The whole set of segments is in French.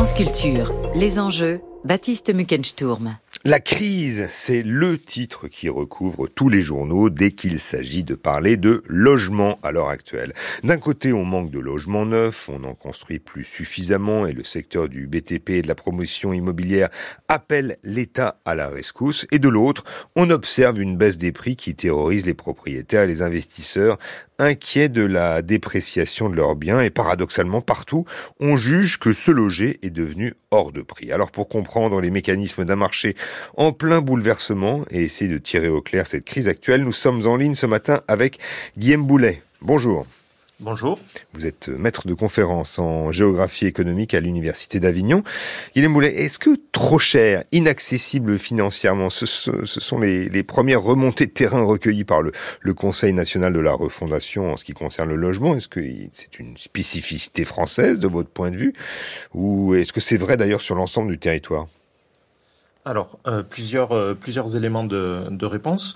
France Culture, les enjeux, Baptiste Muckensturm. La crise, c'est le titre qui recouvre tous les journaux dès qu'il s'agit de parler de logement à l'heure actuelle. D'un côté, on manque de logements neufs, on n'en construit plus suffisamment et le secteur du BTP et de la promotion immobilière appelle l'État à la rescousse. Et de l'autre, on observe une baisse des prix qui terrorise les propriétaires et les investisseurs inquiets de la dépréciation de leurs biens et paradoxalement partout, on juge que se loger est devenu hors de prix. Alors pour comprendre les mécanismes d'un marché en plein bouleversement et essayer de tirer au clair cette crise actuelle, nous sommes en ligne ce matin avec Guillaume Boulet. Bonjour. Bonjour. Vous êtes maître de conférence en géographie économique à l'Université d'Avignon. Guillaume Boulet, est-ce que trop cher, inaccessible financièrement, ce, sont les, premières remontées de terrain recueillies par le, le, Conseil national de la refondation en ce qui concerne le logement? Est-ce que c'est une spécificité française de votre point de vue? Ou est-ce que c'est vrai d'ailleurs sur l'ensemble du territoire? Alors, euh, plusieurs, euh, plusieurs éléments de, de réponse.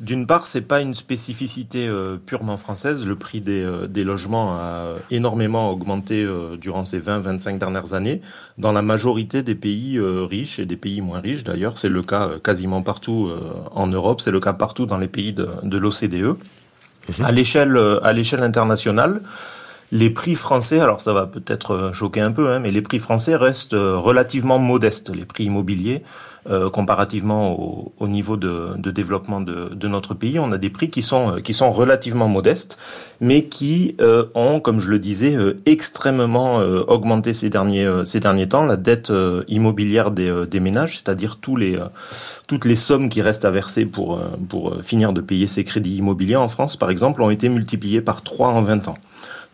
D'une part, c'est pas une spécificité euh, purement française. Le prix des, des, logements a énormément augmenté durant ces 20-25 dernières années dans la majorité des pays riches et des pays moins riches. D'ailleurs, c'est le cas quasiment partout en Europe. C'est le cas partout dans les pays de, de l'OCDE. Mhm. À l'échelle à l'échelle internationale, les prix français, alors ça va peut-être euh, choquer un peu, hein, mais les prix français restent euh, relativement modestes, les prix immobiliers, euh, comparativement au, niveau de, développement de, notre pays. On a des prix qui sont, qui sont relativement modestes, mais qui ont, comme je le disais, extrêmement augmenté ces derniers, ces derniers temps. La dette immobilière des, des ménages, c'est-à-dire tous les, toutes les sommes qui restent à verser pour, pour finir de payer ces crédits immobiliers en France, par exemple, ont été multipliées par 3 en 20 ans.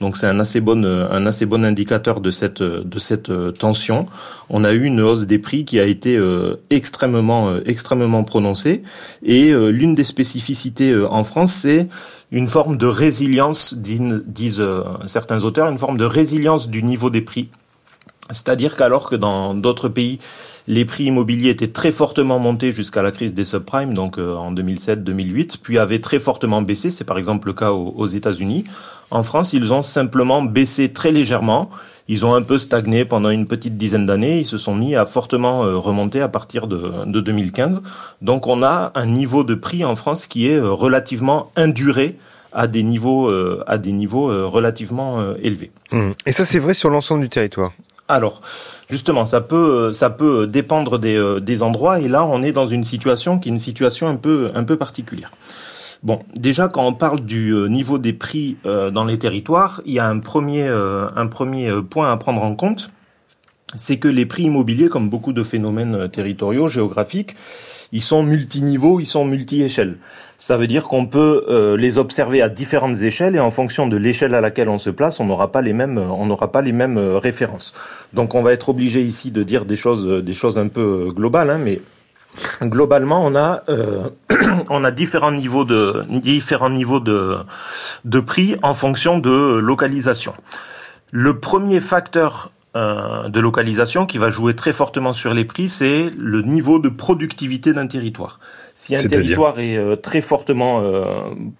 Donc c'est un assez bon un assez bon indicateur de cette de cette euh, tension. On a eu une hausse des prix qui a été euh, extrêmement euh, extrêmement prononcée et l'une des spécificités en France c'est une forme de résilience disent certains auteurs une forme de résilience du niveau des prix. C'est-à-dire qu'alors que dans d'autres pays les prix immobiliers étaient très fortement montés jusqu'à la crise des subprimes, donc en 2007-2008, puis avaient très fortement baissé. C'est par exemple le cas aux États-Unis. En France, ils ont simplement baissé très légèrement. Ils ont un peu stagné pendant une petite dizaine d'années. Ils se sont mis à fortement euh, remonter à partir de, 2015. Donc on a un niveau de prix en France qui est euh, relativement induré à des niveaux, euh, à des niveaux relativement élevés. Mmh. Et ça, c'est vrai sur l'ensemble du territoire? Alors, justement, ça peut, ça peut dépendre des, des endroits. Et là, on est dans une situation qui est une situation un peu, un peu particulière. Bon, déjà quand on parle du euh, niveau des prix euh, dans les territoires, il y a un premier, euh, un premier point à prendre en compte, c'est que les prix immobiliers, comme beaucoup de phénomènes territoriaux, géographiques, ils sont multiniveaux, ils sont multi-échelles. Ça veut dire qu'on peut les observer à différentes échelles et en fonction de l'échelle à laquelle on se place, on n'aura pas les mêmes, on n'aura pas les mêmes références. Donc on va être obligé ici de dire des choses, des choses un peu globales, hein, mais globalement, on a euh, on a différents niveaux de différents niveaux de de prix en fonction de localisation. Le premier facteur euh, de localisation qui va jouer très fortement sur les prix, c'est le niveau de productivité d'un territoire. Si un territoire est euh, très fortement euh,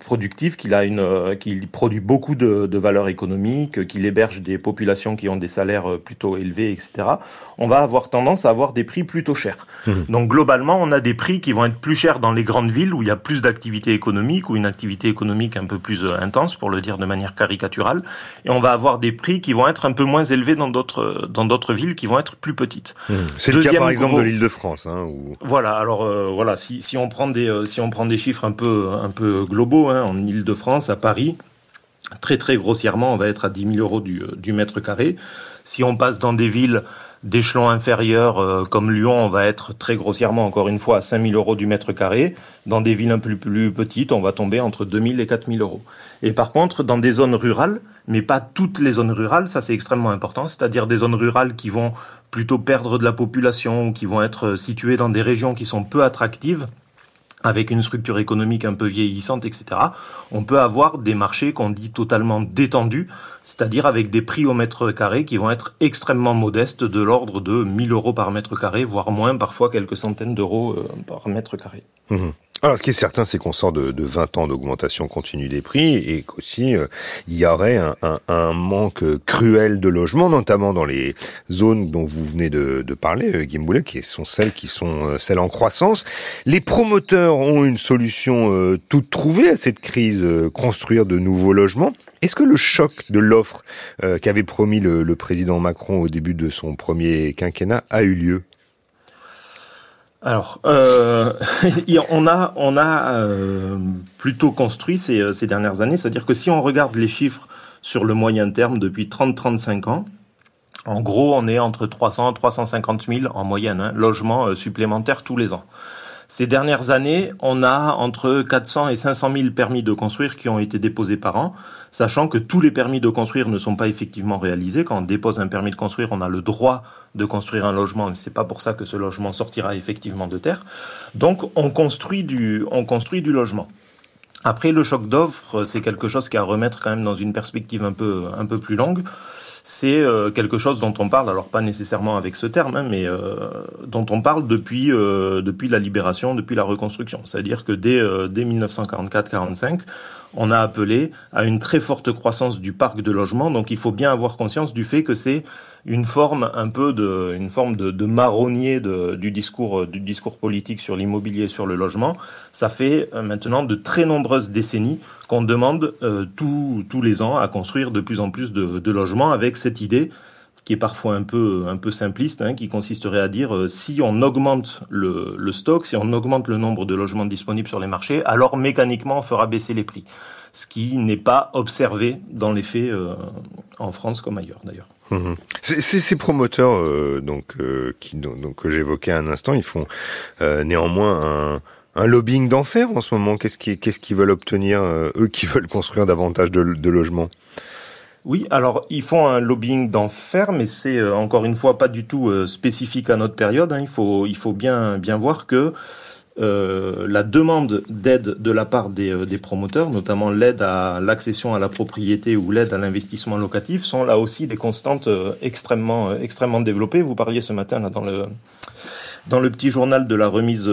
productif, qu'il a une, euh, qu'il produit beaucoup de, de valeur économique, qu'il héberge des populations qui ont des salaires plutôt élevés, etc., on va avoir tendance à avoir des prix plutôt chers. Mmh. Donc globalement, on a des prix qui vont être plus chers dans les grandes villes où il y a plus d'activité économique ou une activité économique un peu plus intense, pour le dire de manière caricaturale, et on va avoir des prix qui vont être un peu moins élevés dans d'autres dans d'autres villes qui vont être plus petites. Mmh. C'est le cas par exemple de l'Île-de-France. Hein, Voilà. Alors voilà, si si on euh, si on prend des chiffres un peu, un peu globaux, hein, en Ile-de-France, à Paris, très très grossièrement, on va être à 10 000 euros du, euh, du mètre carré. Si on passe dans des villes d'échelon inférieur euh, comme Lyon, on va être très grossièrement, encore une fois, à 5 000 euros du mètre carré. Dans des villes un peu plus petites, on va tomber entre 2 000 et 4 000 euros. Et par contre, dans des zones rurales, mais pas toutes les zones rurales, ça c'est extrêmement important, c'est-à-dire des zones rurales qui vont plutôt perdre de la population ou qui vont être situées dans des régions qui sont peu attractives, avec une structure économique un peu vieillissante, etc., on peut avoir des marchés qu'on dit totalement détendus, c'est-à-dire avec des prix au mètre carré qui vont être extrêmement modestes, de l'ordre de 1000 euros par mètre carré, voire moins, parfois quelques centaines d'euros euh, par mètre carré. Mmh. Alors, ce qui est certain, c'est qu'on sort de, de, 20 ans d'augmentation continue des prix et qu'aussi euh, il y aurait un, un, un, manque cruel de logements, notamment dans les zones dont vous venez de, de parler, euh, Gimboulet, qui sont celles qui sont euh, celles en croissance. Les promoteurs ont une solution euh, toute trouvée à cette crise, construire de nouveaux logements. Est-ce que le choc de l'offre qu'avait promis le, le président Macron au début de son premier quinquennat a eu lieu? Alors, euh, on a, on a euh, plutôt construit ces, euh, ces dernières années, c'est-à-dire que si on regarde les chiffres sur le moyen terme depuis 30-35 ans, en gros, on est entre 300 et 350 000 en moyenne hein, logements supplémentaires tous les ans. Ces dernières années, on a entre 400 et 500 000 permis de construire qui ont été déposés par an, sachant que tous les permis de construire ne sont pas effectivement réalisés. Quand on dépose un permis de construire, on a le droit de construire un logement, mais c'est pas pour ça que ce logement sortira effectivement de terre. Donc, on construit du, on construit du logement. Après, le choc d'offres, c'est quelque chose qui a à remettre quand même dans une perspective un peu, un peu plus longue c'est euh, quelque chose dont on parle, alors pas nécessairement avec ce terme, hein, mais euh, dont on parle depuis euh, depuis la libération, depuis la reconstruction. C'est-à-dire que dès dès 1944-45, on a appelé à une très forte croissance du parc de logement. Donc il faut bien avoir conscience du fait que c'est une forme un peu de une forme de, marronnier du discours du discours politique sur l'immobilier sur le logement. Ça fait euh, maintenant de très nombreuses décennies qu'on demande euh, tous les ans à construire de plus en plus de logements avec cette idée qui est parfois un peu un peu simpliste, hein, qui consisterait à dire euh, si on augmente le, stock, si on augmente le nombre de logements disponibles sur les marchés, alors mécaniquement on fera baisser les prix, ce qui n'est pas observé dans les faits euh, en France comme ailleurs d'ailleurs. Mmh. Ces promoteurs euh, donc que j'évoquais un instant, ils font néanmoins un lobbying d'enfer en ce moment. Qu'est-ce qu'ils veulent obtenir eux qui veulent construire davantage de logements? Oui, alors ils font un lobbying d'enfer, mais c'est euh, encore une fois pas du tout euh, spécifique à notre période. Hein. Il faut il faut bien bien voir que euh, la demande d'aide de la part des, des promoteurs, notamment l'aide à l'accession à la propriété ou l'aide à l'investissement locatif, sont là aussi des constantes extrêmement extrêmement développées. Vous parliez ce matin là dans le dans le petit journal de la remise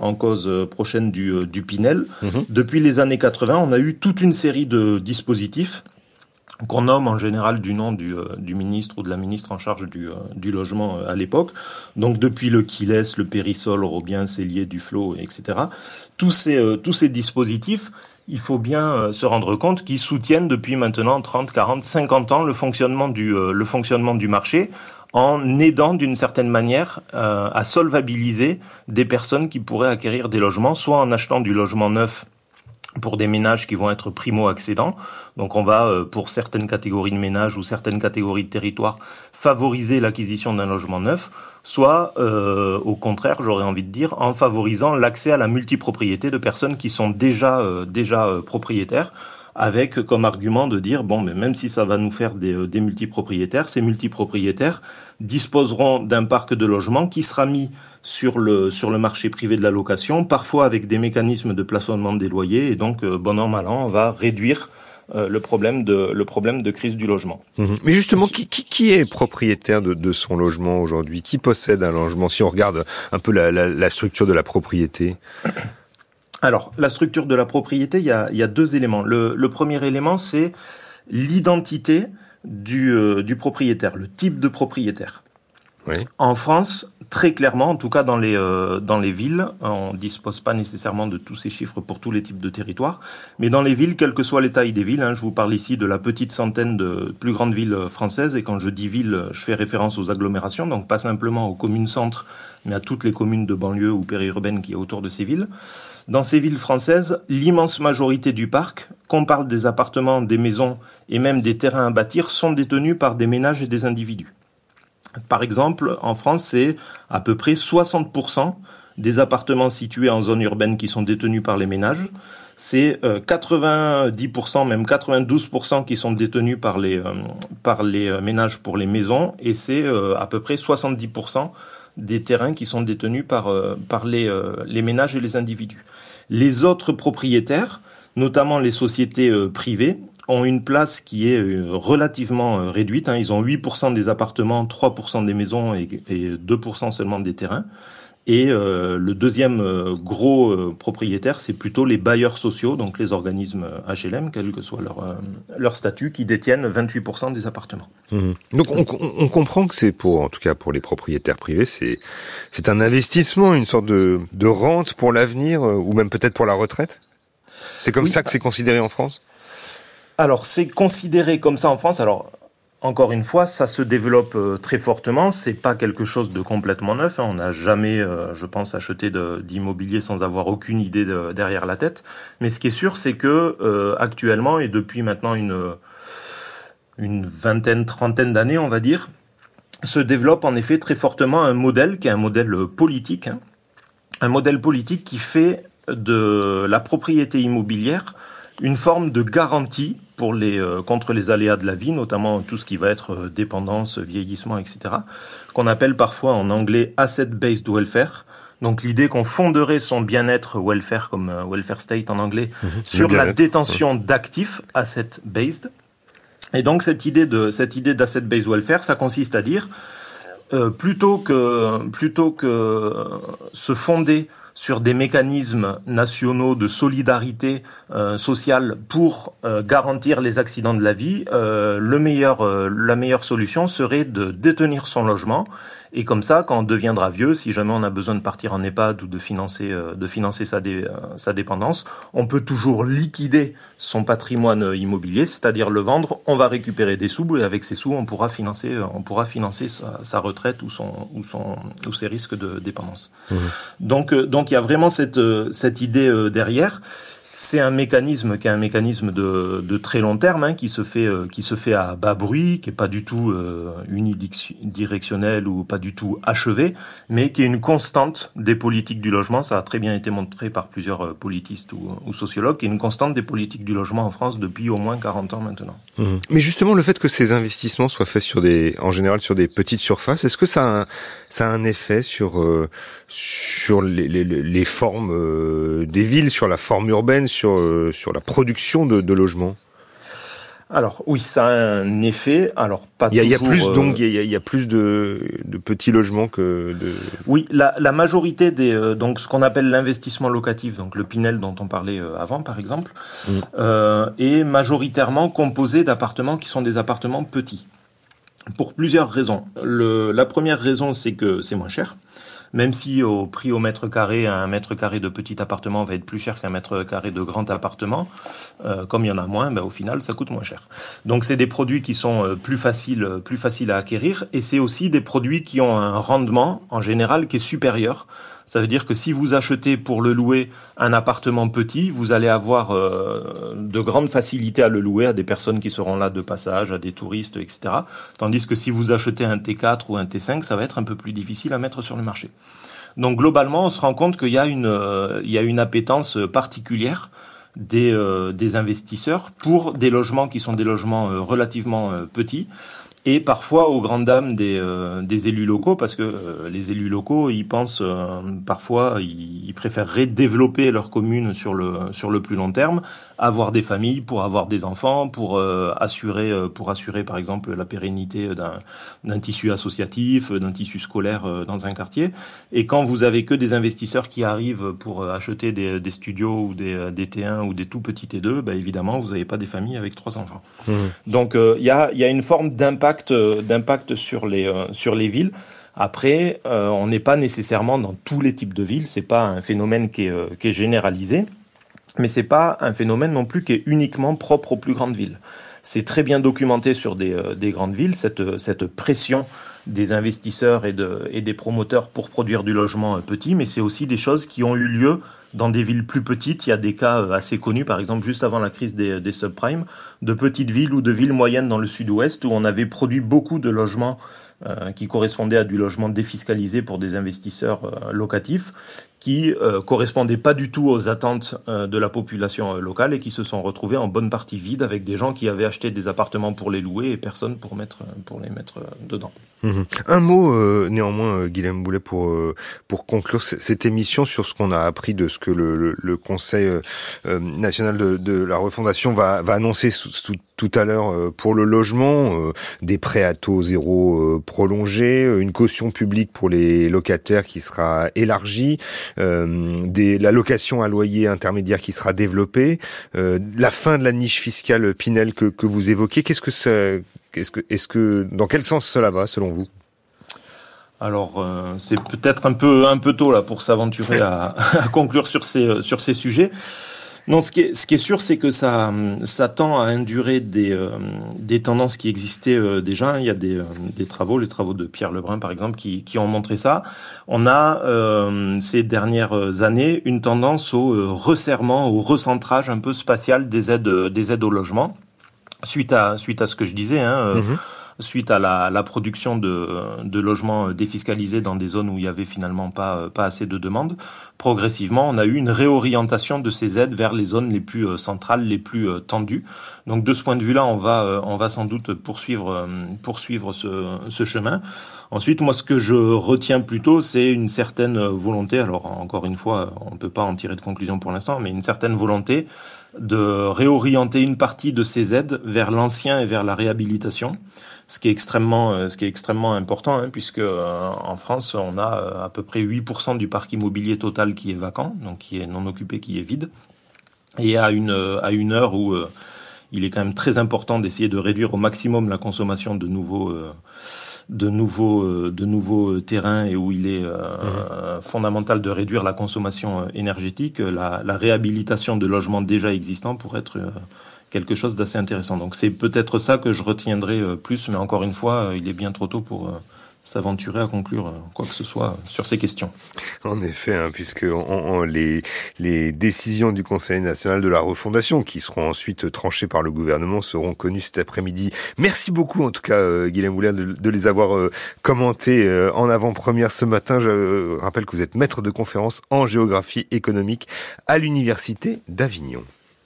en cause prochaine du, du Pinel. Mm-hmm. Depuis les années 80, on a eu toute une série de dispositifs qu'on nomme en général du nom du, euh, du, ministre ou de la ministre en charge du, euh, du logement euh, à l'époque. Donc depuis le Kiles, le Périsol, Robien, Cellier, Duflo, etc. Tous ces, tous ces dispositifs, il faut bien se rendre compte qu'ils soutiennent depuis maintenant 30, 40, 50 ans le fonctionnement du, le fonctionnement du marché en aidant d'une certaine manière à solvabiliser des personnes qui pourraient acquérir des logements, soit en achetant du logement neuf pour des ménages qui vont être primo-accédants. Donc on va, euh, pour certaines catégories de ménages ou certaines catégories de territoires, favoriser l'acquisition d'un logement neuf, soit euh, au contraire, j'aurais envie de dire, en favorisant l'accès à la multipropriété de personnes qui sont déjà, euh, déjà propriétaires avec comme argument de dire bon mais même si ça va nous faire des, des multipropriétaires, ces multipropriétaires disposeront d'un parc de logements qui sera mis sur le, sur le marché privé de la location, parfois avec des mécanismes de plafonnement des loyers, et donc, euh, bon an, mal an, on va réduire euh, le problème de le problème de crise du logement. Mhm. Mais justement, qui, qui, qui, est propriétaire de, de son logement aujourd'hui? Qui possède un logement? Si on regarde un peu la, la, la structure de la propriété. Alors, la structure de la propriété, il y a, il y a deux éléments. Le, le premier élément, c'est l'identité du, euh, du propriétaire, le type de propriétaire. En France, très clairement, en tout cas dans les euh, villes, on dispose pas nécessairement de tous ces chiffres pour tous les types de territoires, mais dans les villes, quelle que soit les tailles des villes, hein, je vous parle ici de la petite centaine de plus grandes villes françaises, et quand je dis villes, je fais référence aux agglomérations, donc pas simplement aux communes centres, mais à toutes les communes de banlieue ou périurbaines qui est autour de ces villes. Dans ces villes françaises, l'immense majorité du parc, qu'on parle des appartements, des maisons et même des terrains à bâtir, sont détenus par des ménages et des individus. Par exemple, en France, c'est à peu près 60% des appartements situés en zone urbaine qui sont détenus par les ménages. C'est 90%, euh, même 92% qui sont détenus par les, euh, par les euh, ménages pour les maisons. Et c'est à peu près 70% des terrains qui sont détenus par, par les, les ménages et les individus. Les autres propriétaires, notamment les sociétés privées, ont une place qui est euh, relativement euh, réduite. Hein. Ils ont 8% des appartements, 3% des maisons et, 2% seulement des terrains. Et euh, le deuxième euh, gros euh, propriétaire, c'est plutôt les bailleurs sociaux, donc les organismes HLM, quel que soit leur, leur statut, qui détiennent 28% des appartements. Mmh. Donc on, on, comprend que c'est pour, en tout cas pour les propriétaires privés, c'est c'est un investissement, une sorte de, de rente pour l'avenir, ou même peut-être pour la retraite? C'est comme ça que c'est considéré en France? Alors c'est considéré comme ça en France. Alors encore une fois, ça se développe euh, très fortement. C'est pas quelque chose de complètement neuf. Hein. On n'a jamais, euh, je pense, acheté d'immobilier sans avoir aucune idée derrière la tête. Mais ce qui est sûr, c'est que euh, actuellement et depuis maintenant une vingtaine, trentaine d'années, on va dire, se développe en effet très fortement un modèle qui est un modèle politique, hein. un modèle politique qui fait de la propriété immobilière une forme de garantie pour les, euh, contre les aléas de la vie, notamment tout ce qui va être euh, dépendance, vieillissement, etc., qu'on appelle parfois en anglais asset-based welfare. Donc l'idée qu'on fonderait son bien-être welfare, comme euh, welfare state en anglais, mhm. sur la détention d'actifs asset-based. Et donc cette idée de cette idée d'asset-based welfare, ça consiste à dire plutôt que plutôt que se fonder sur des mécanismes nationaux de solidarité euh, sociale pour euh, garantir les accidents de la vie, euh, le meilleur, la meilleure solution serait de détenir son logement et comme ça, quand on deviendra vieux, si jamais on a besoin de partir en EHPAD ou de financer, euh, de financer sa, dé, euh, sa dépendance, on peut toujours liquider son patrimoine immobilier, c'est-à-dire le vendre. On va récupérer des sous et avec ces sous, on pourra financer, euh, on pourra financer sa, sa retraite ou son, ou son, ou ses risques de dépendance. Mmh. Donc, donc il y a vraiment cette, cette idée derrière. C'est un mécanisme qui est un mécanisme de, de très long terme, hein, qui se fait euh, qui se fait à bas bruit, qui est pas du tout euh, unidirectionnel ou pas du tout achevé, mais qui est une constante des politiques du logement. Ça a très bien été montré par plusieurs euh, politistes ou, ou sociologues, qui est une constante des politiques du logement en France depuis au moins 40 ans maintenant. Mmh. Mais justement, le fait que ces investissements soient faits sur des, en général sur des petites surfaces, est-ce que ça a un, ça a un effet sur euh, sur les, les, les formes euh, des villes, sur la forme urbaine, sur, euh, sur la production de, de logements alors oui, ça a un effet. Alors pas il y a, toujours. Il y a plus donc il y a, il y a plus de, de, petits logements que de. Oui, la, la majorité des euh, donc ce qu'on appelle l'investissement locatif, donc le Pinel dont on parlait euh, avant par exemple, mm. euh, est majoritairement composé d'appartements qui sont des appartements petits. Pour plusieurs raisons. Le, la première raison, c'est que c'est moins cher même si au prix au mètre carré, un mètre carré de petit appartement va être plus cher qu'un mètre carré de grand appartement, euh, comme il y en a moins, ben, au final, ça coûte moins cher. Donc c'est des produits qui sont euh, plus faciles, euh, plus faciles à acquérir, et c'est aussi des produits qui ont un rendement en général qui est supérieur ça veut dire que si vous achetez pour le louer un appartement petit, vous allez avoir euh, de grandes facilités à le louer à des personnes qui seront là de passage, à des touristes, etc. Tandis que si vous achetez un T4 ou un T5, ça va être un peu plus difficile à mettre sur le marché. Donc globalement, on se rend compte qu'il y a une, euh, y a une appétence particulière des, euh, des investisseurs pour des logements qui sont des logements relativement petits et parfois aux grandes dames des, euh, des élus locaux, parce que euh, les élus locaux, ils pensent euh, parfois, ils, ils, préféreraient développer leur commune sur le sur le plus long terme, avoir des familles pour avoir des enfants, pour assurer pour assurer par exemple la pérennité d'un d'un tissu associatif, d'un tissu scolaire dans un quartier. Et quand vous avez que des investisseurs qui arrivent pour acheter des, des studios ou des, des T1 ou des tout petits T2, bah évidemment vous n'avez pas des familles avec trois enfants. Mmh. Donc il y a il y a une forme d'impact d'impact sur les euh, sur les villes. Après, euh, on n'est pas nécessairement dans tous les types de villes. C'est pas un phénomène qui est, euh, qui est généralisé, mais c'est pas un phénomène non plus qui est uniquement propre aux plus grandes villes. C'est très bien documenté sur des, des grandes villes cette cette pression des investisseurs et, de, et des promoteurs pour produire du logement petit, mais c'est aussi des choses qui ont eu lieu dans des villes plus petites, il y a des cas euh, assez connus, par exemple juste avant la crise des, des subprimes, de petites villes ou de villes moyennes dans le sud-ouest où on avait produit beaucoup de logements euh, qui correspondaient à du logement défiscalisé pour des investisseurs euh, locatifs, qui euh, correspondaient pas du tout aux attentes euh, de la population locale et qui se sont retrouvés en bonne partie vides avec des gens qui avaient acheté des appartements pour les louer et personne pour mettre pour les mettre dedans. Mmh. Un mot néanmoins, Guillaume Boulet, pour pour conclure cette émission sur ce qu'on a appris de ce que le, Conseil national de, de, la refondation va, va annoncer sous, sous tout à l'heure pour le logement, des prêts à taux zéro prolongés, une caution publique pour les locataires qui sera élargie, des, la location à loyer intermédiaire qui sera développée, la fin de la niche fiscale Pinel que, que vous évoquez. Qu'est-ce que c'est est-ce que, est-ce que, dans quel sens cela va, selon vous? Alors euh, c'est peut-être un peu un peu tôt là pour s'aventurer à, à, conclure sur ces sur ces sujets. Non, ce qui est, ce qui est sûr, c'est que ça, ça tend à indurer des, euh, des tendances qui existaient euh, déjà. Il y a des, des travaux, les travaux de Pierre Lebrun par exemple, qui, qui ont montré ça. On a ces dernières années une tendance au resserrement, au recentrage un peu spatial des aides, des aides au logement suite à suite à ce que je disais. Hein, euh, mhm. Suite à la, la production de, de, logements défiscalisés dans des zones où il y avait finalement pas, pas assez de demandes, progressivement, on a eu une réorientation de ces aides vers les zones les plus euh, centrales, les plus euh, tendues. Donc de ce point de vue-là, on va, on va sans doute poursuivre, poursuivre ce, ce chemin. Ensuite, moi, ce que je retiens plutôt, c'est une certaine volonté. Alors, encore une fois, on ne peut pas en tirer de conclusion pour l'instant, mais une certaine volonté de réorienter une partie de ces aides vers l'ancien et vers la réhabilitation, ce qui est extrêmement, euh, ce qui est extrêmement important, hein, puisque euh, en France, on a euh, à peu près 8% du parc immobilier total qui est vacant, donc qui est non occupé, qui est vide, et à une à une heure où il est quand même très important d'essayer de réduire au maximum la consommation de nouveaux de nouveaux euh, de nouveaux euh, terrains et où il est euh, mhm. fondamental de réduire la consommation énergétique, la, la, réhabilitation de logements déjà existants pourrait être quelque chose d'assez intéressant. Donc c'est peut-être ça que je retiendrai plus, mais encore une fois, il est bien trop tôt pour s'aventurer à conclure euh, quoi que ce soit sur ces questions. En effet, hein, puisque les, décisions du Conseil national de la refondation, qui seront ensuite tranchées par le gouvernement, seront connues cet après-midi. Merci beaucoup, en tout cas, euh, Guillaume Moulin, de, les avoir euh, commentés euh, en avant-première ce matin. Je rappelle que vous êtes maître de conférence en géographie économique à l'Université d'Avignon.